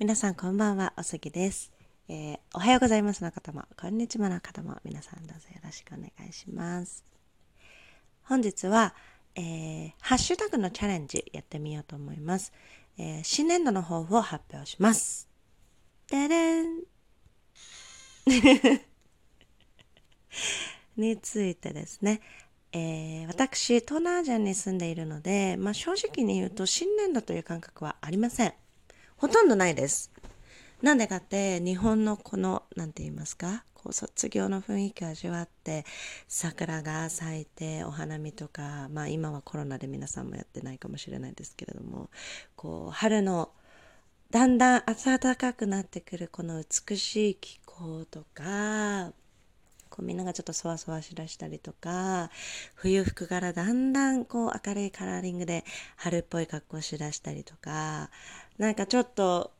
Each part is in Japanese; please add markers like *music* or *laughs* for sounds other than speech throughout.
皆さんこんばんは、おすぎです。えー、おはようございますの方も、こんにちはの方も、皆さんどうぞよろしくお願いします。本日は、えー、ハッシュタグのチャレンジやってみようと思います。えー、新年度の抱負を発表します。でれん *laughs* についてですね、えー、私、東南アジアに住んでいるので、まあ、正直に言うと新年度という感覚はありません。ほとんどないです。なんでかって、日本のこの、なんて言いますか、こう卒業の雰囲気を味わって、桜が咲いて、お花見とか、まあ今はコロナで皆さんもやってないかもしれないですけれども、こう、春の、だんだん暖かくなってくるこの美しい気候とか、こうみんながちょっとそわそわしだしたりとか、冬服からだんだんこう明るいカラーリングで春っぽい格好しだしたりとか、なんかちょっと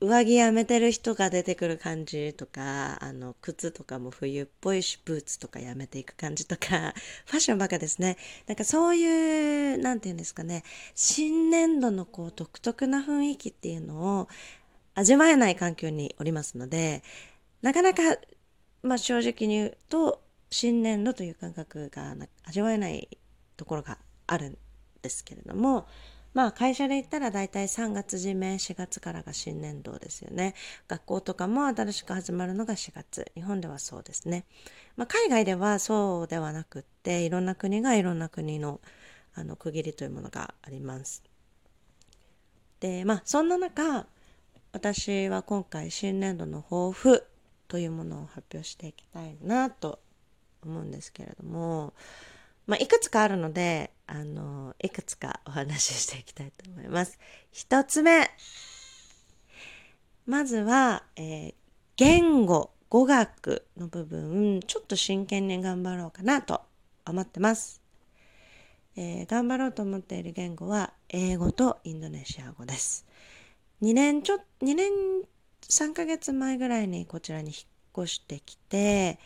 上着やめてる人が出てくる感じとか、あの、靴とかも冬っぽいし、ブーツとかやめていく感じとか、*laughs* ファッションばかですね。なんかそういう、なんていうんですかね、新年度のこう独特な雰囲気っていうのを味わえない環境におりますので、なかなかまあ正直に言うと新年度という感覚が味わえないところがあるんですけれどもまあ会社で言ったら大体3月締め4月からが新年度ですよね。学校とかも新しく始まるのが4月。日本ではそうですね、まあ、海外ではそうではなくっていろんな国がいろんな国のあの区切りというものがあります。でまあそんな中私は今回新年度の抱負というものを発表していきたいなと思うんですけれども、まあ、いくつかあるのであのいくつかお話ししていきたいと思います。一つ目まずは、えー、言語語学の部分ちょっと真剣に頑張ろうかなと思ってます。えー、頑張ろうと思っている言語は英語とインドネシア語です。2年ちょ2年3ヶ月前ぐらいにこちらに引っ越してきて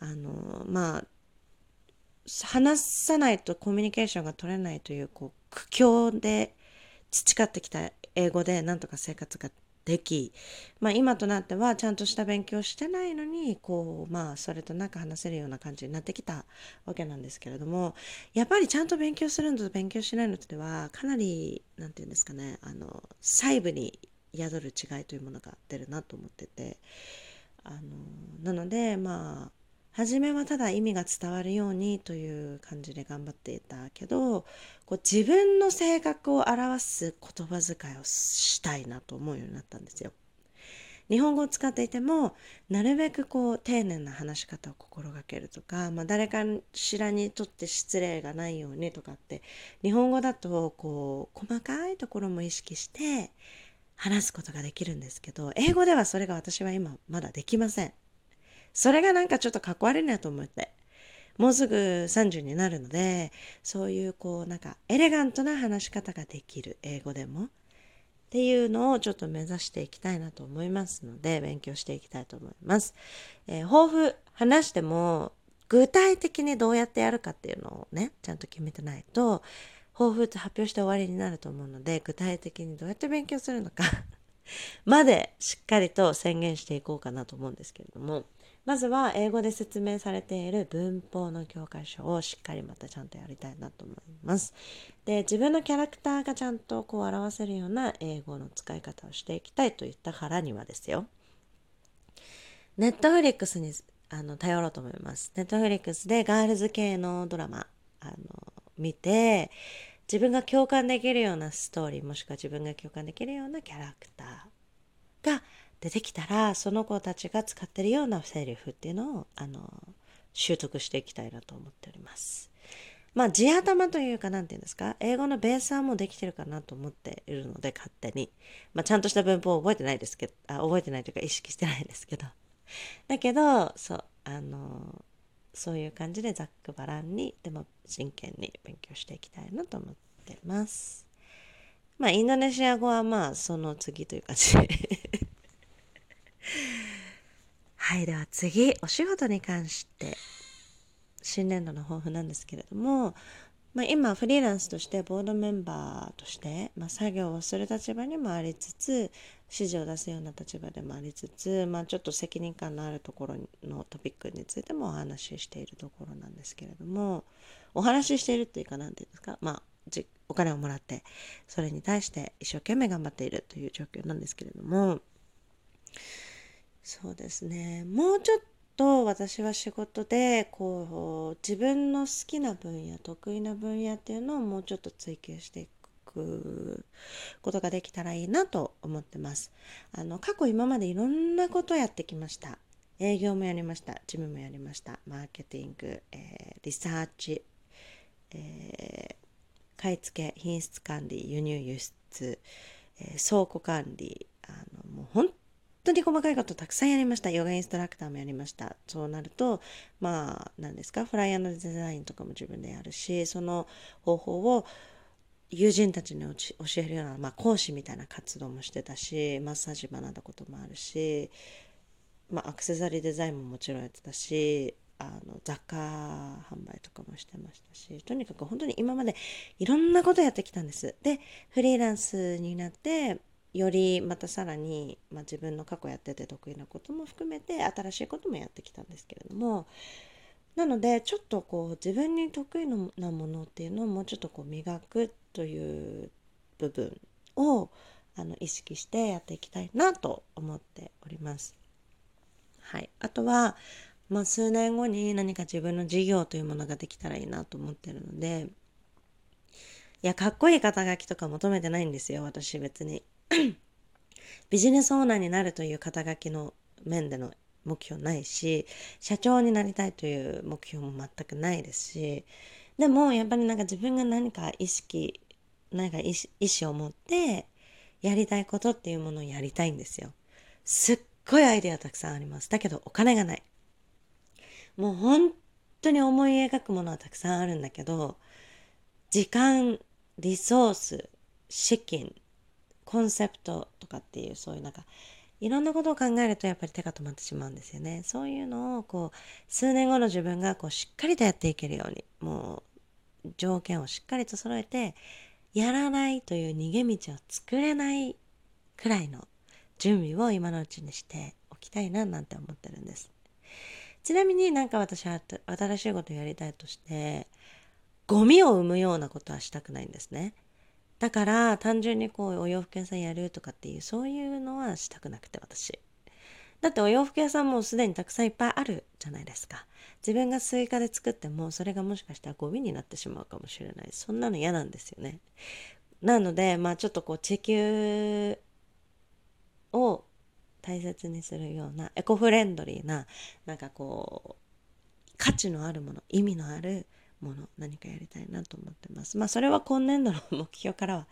あのまあ話さないとコミュニケーションが取れないというこう苦境で培ってきた英語でなんとか生活ができ、まあ、今となってはちゃんとした勉強してないのにこうまあそれとなく話せるような感じになってきたわけなんですけれどもやっぱりちゃんと勉強するのと勉強しないのとではかなり何て言うんですかねあの細部に宿る違いというものが出るなと思っててあのなのでまあ初めはただ意味が伝わるようにという感じで頑張っていたけどこう自分の性格を表す言葉遣いをしたいなと思うようになったんですよ。日本語を使っていてもなるべくこう丁寧な話し方を心がけるとか、まあ、誰かしらにとって失礼がないようにとかって日本語だとこう細かいところも意識して話すことができるんですけど、英語ではそれが私は今まだできません。それがなんかちょっとかっこ悪いなと思って。もうすぐ30になるので、そういうこうなんかエレガントな話し方ができる英語でもっていうのをちょっと目指していきたいなと思いますので、勉強していきたいと思います。えー、抱負話しても具体的にどうやってやるかっていうのをね、ちゃんと決めてないと、抱負って発表して終わりになると思うので具体的にどうやって勉強するのか *laughs* までしっかりと宣言していこうかなと思うんですけれどもまずは英語で説明されている文法の教科書をしっかりまたちゃんとやりたいなと思います。で自分のキャラクターがちゃんとこう表せるような英語の使い方をしていきたいといったからにはですよ。ネットフリックスにあの頼ろうと思います。ネットフリックスでガールズ系のドラマあの見て自分が共感できるようなストーリーもしくは自分が共感できるようなキャラクターが出てきたらその子たちが使ってるようなセリフっていうのをあの習得していきたいなと思っております。まあ地頭というか何て言うんですか英語のベースはもうできてるかなと思っているので勝手に。まあちゃんとした文法を覚えてないですけどあ覚えてないというか意識してないんですけど。だけどそうあのそういう感じでざっくばらんにでも真剣に勉強していきたいなと思ってます。まあインドネシア語はまあその次という感じで。*laughs* はいでは次。お仕事に関して。新年度の抱負なんですけれどもまあ、今フリーランスとしてボードメンバーとして、まあ、作業をする立場にもありつつ指示を出すような立場でもありつつ、まあ、ちょっと責任感のあるところのトピックについてもお話ししているところなんですけれどもお話ししているっていうか何て言うんですかまあお金をもらってそれに対して一生懸命頑張っているという状況なんですけれどもそうですね。もうちょっと私は仕事でこう自分の好きな分野得意な分野っていうのをもうちょっと追求していくことができたらいいなと思ってます。あの過去今までいろんなことやってきました。営業もやりました。事務もやりました。マーケティング、えー、リサーチ、えー、買い付け、品質管理、輸入輸出、えー、倉庫管理、当に細かいことたくさんやりました。ヨガインストラクターもやりました。そうなると、まあ、何ですか、フライヤーのデザインとかも自分でやるし、その方法を友人たちに教えるような、まあ、講師みたいな活動もしてたし、マッサージ学んだこともあるし、まあ、アクセサリーデザインももちろんやってたし、あの雑貨販売とかもしてましたしとにかく本当に今までいろんなことやってきたんですでフリーランスになってよりまたさらに、まあ、自分の過去やってて得意なことも含めて新しいこともやってきたんですけれどもなのでちょっとこう自分に得意なものっていうのをもうちょっとこう磨くという部分をあの意識してやっていきたいなと思っております。はい、あとは、まあ、数年後に何か自分の事業というものができたらいいなと思ってるのでいやかっこいい肩書きとか求めてないんですよ私別に。*laughs* ビジネスオーナーになるという肩書きの面での目標ないし社長になりたいという目標も全くないですしでもやっぱりなんか自分が何か意識何か意思を持ってやりたいことっていうものをやりたいんですよ。すっごいアイデアたくさんあります。だけどお金がない。もう本当に思い描くものはたくさんあるんだけど時間リソース資金コンセプトとかっていうそういうなんかいろんなことを考えるとやっぱり手が止まってしまうんですよね。そういうのをこう数年後の自分がこうしっかりとやっていけるようにもう条件をしっかりと揃えてやらないという逃げ道を作れないくらいの準備を今のうちにしておきたいななんて思ってるんです。ちなみになんか私は新しいことをやりたいとしてゴミを生むようなことはしたくないんですね。だから単純にこうお洋服屋さんやるとかっていうそういうのはしたくなくて私。だってお洋服屋さんもすでにたくさんいっぱいあるじゃないですか。自分が追加で作ってもそれがもしかしたらゴミになってしまうかもしれない。そんなの嫌なんですよね。なのでまあちょっとこう地球を大切にするようなエコフレンドリーななんかこう価値のあるもの意味のあるもの何かやりたいなと思ってます。まあそれは今年度の目標からは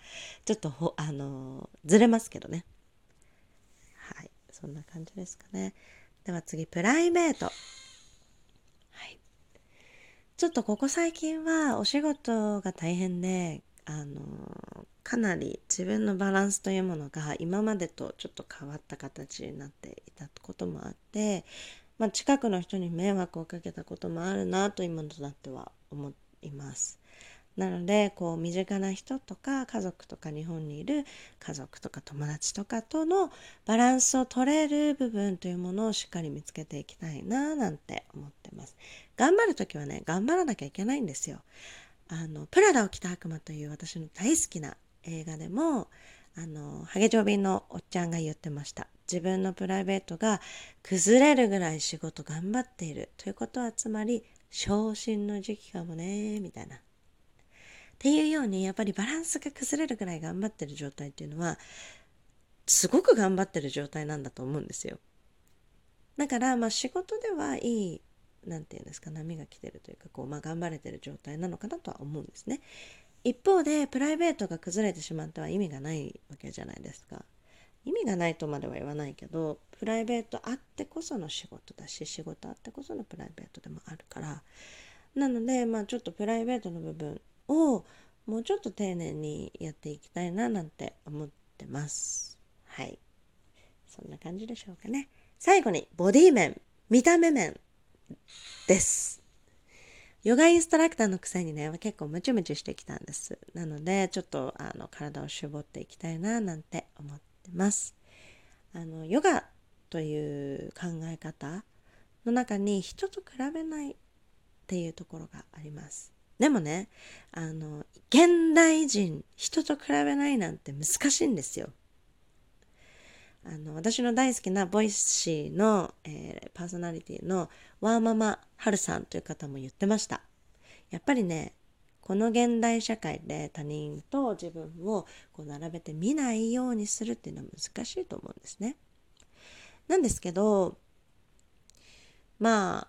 ちょっと *laughs* あのずれますけどね。はい。そんな感じですかね。では次プライベート。はい。ちょっとここ最近はお仕事が大変であのかなり自分のバランスというものが今までとちょっと変わった形になっていたこともあってまあ、近くの人に迷惑をかけたこともあるなと今となっては思います。なのでこう身近な人とか家族とか日本にいる家族とか友達とかとのバランスを取れる部分というものをしっかり見つけていきたいななんて思ってます。頑張る時はね頑張らなきゃいけないんですよ。あのプラダを着た悪魔という私の大好きな映画でもあのハゲジョビのおっちゃんが言ってました自分のプライベートが崩れるぐらい仕事頑張っているということはつまり昇進の時期かもねみたいな。っていうようにやっぱりバランスが崩れるぐらい頑張ってる状態っていうのはすごく頑張ってる状態なんだと思うんですよ。だからまあ仕事ではいい何て言うんですか波が来てるというかこう、まあ、頑張れてる状態なのかなとは思うんですね。一方でプライベートが崩れてしまっては意味がないわけじゃないですか。意味がないとまでは言わないけどプライベートあってこその仕事だし仕事あってこそのプライベートでもあるから。なのでまあちょっとプライベートの部分をもうちょっと丁寧にやっていきたいななんて思ってます。はい。そんな感じでしょうかね。最後にボディ面。見た目面です。ヨガインストラクターのくせにね、結構ムチムチしてきたんです。なので、ちょっとあの体を絞っていきたいななんて思ってます。あの、ヨガという考え方の中に人と比べないっていうところがあります。でもね、あの、現代人、人と比べないなんて難しいんですよ。あの、私の大好きな Voicy の、えー、パーソナリティのワーママハルさんという方も言ってました。やっぱりね、この現代社会で他人と自分をこう並べて見ないようにするっていうのは難しいと思うんですね。なんですけど、まあ、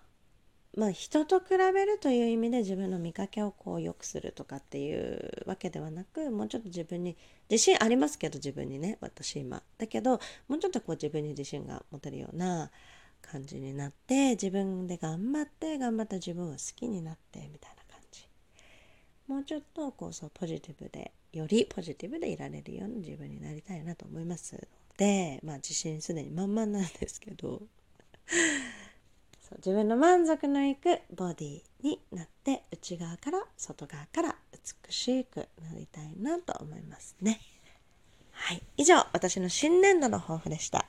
まあ人と比べるという意味で自分の見かけをこう良くするとかっていうわけではなくもうちょっと自分に自信ありますけど自分にね私今。だけどもうちょっとこう自分に自信が持てるような感じになって自分で頑張って頑張った自分を好きになってみたいな感じ。もうちょっとこうそうポジティブでよりポジティブでいられるような自分になりたいなと思いますのでまあ自信すでに満々なんですけど。自分の満足のいくボディになって内側から外側から美しくなりたいなと思いますね。はい。以上、私の新年度の抱負でした。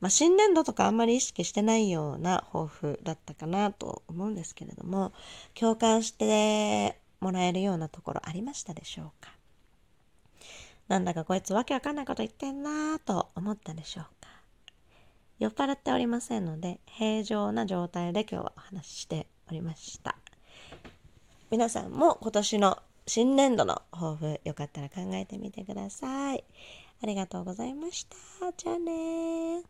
まあ、新年度とかあんまり意識してないような抱負だったかなと思うんですけれども、共感してもらえるようなところありましたでしょうか？なんだかこいつわけわかんないこと言ってんなぁと思ったでしょうか？酔っ払っておりませんので平常な状態で今日はお話ししておりました。皆さんも今年の新年度の抱負よかったら考えてみてください。ありがとうございました。じゃあね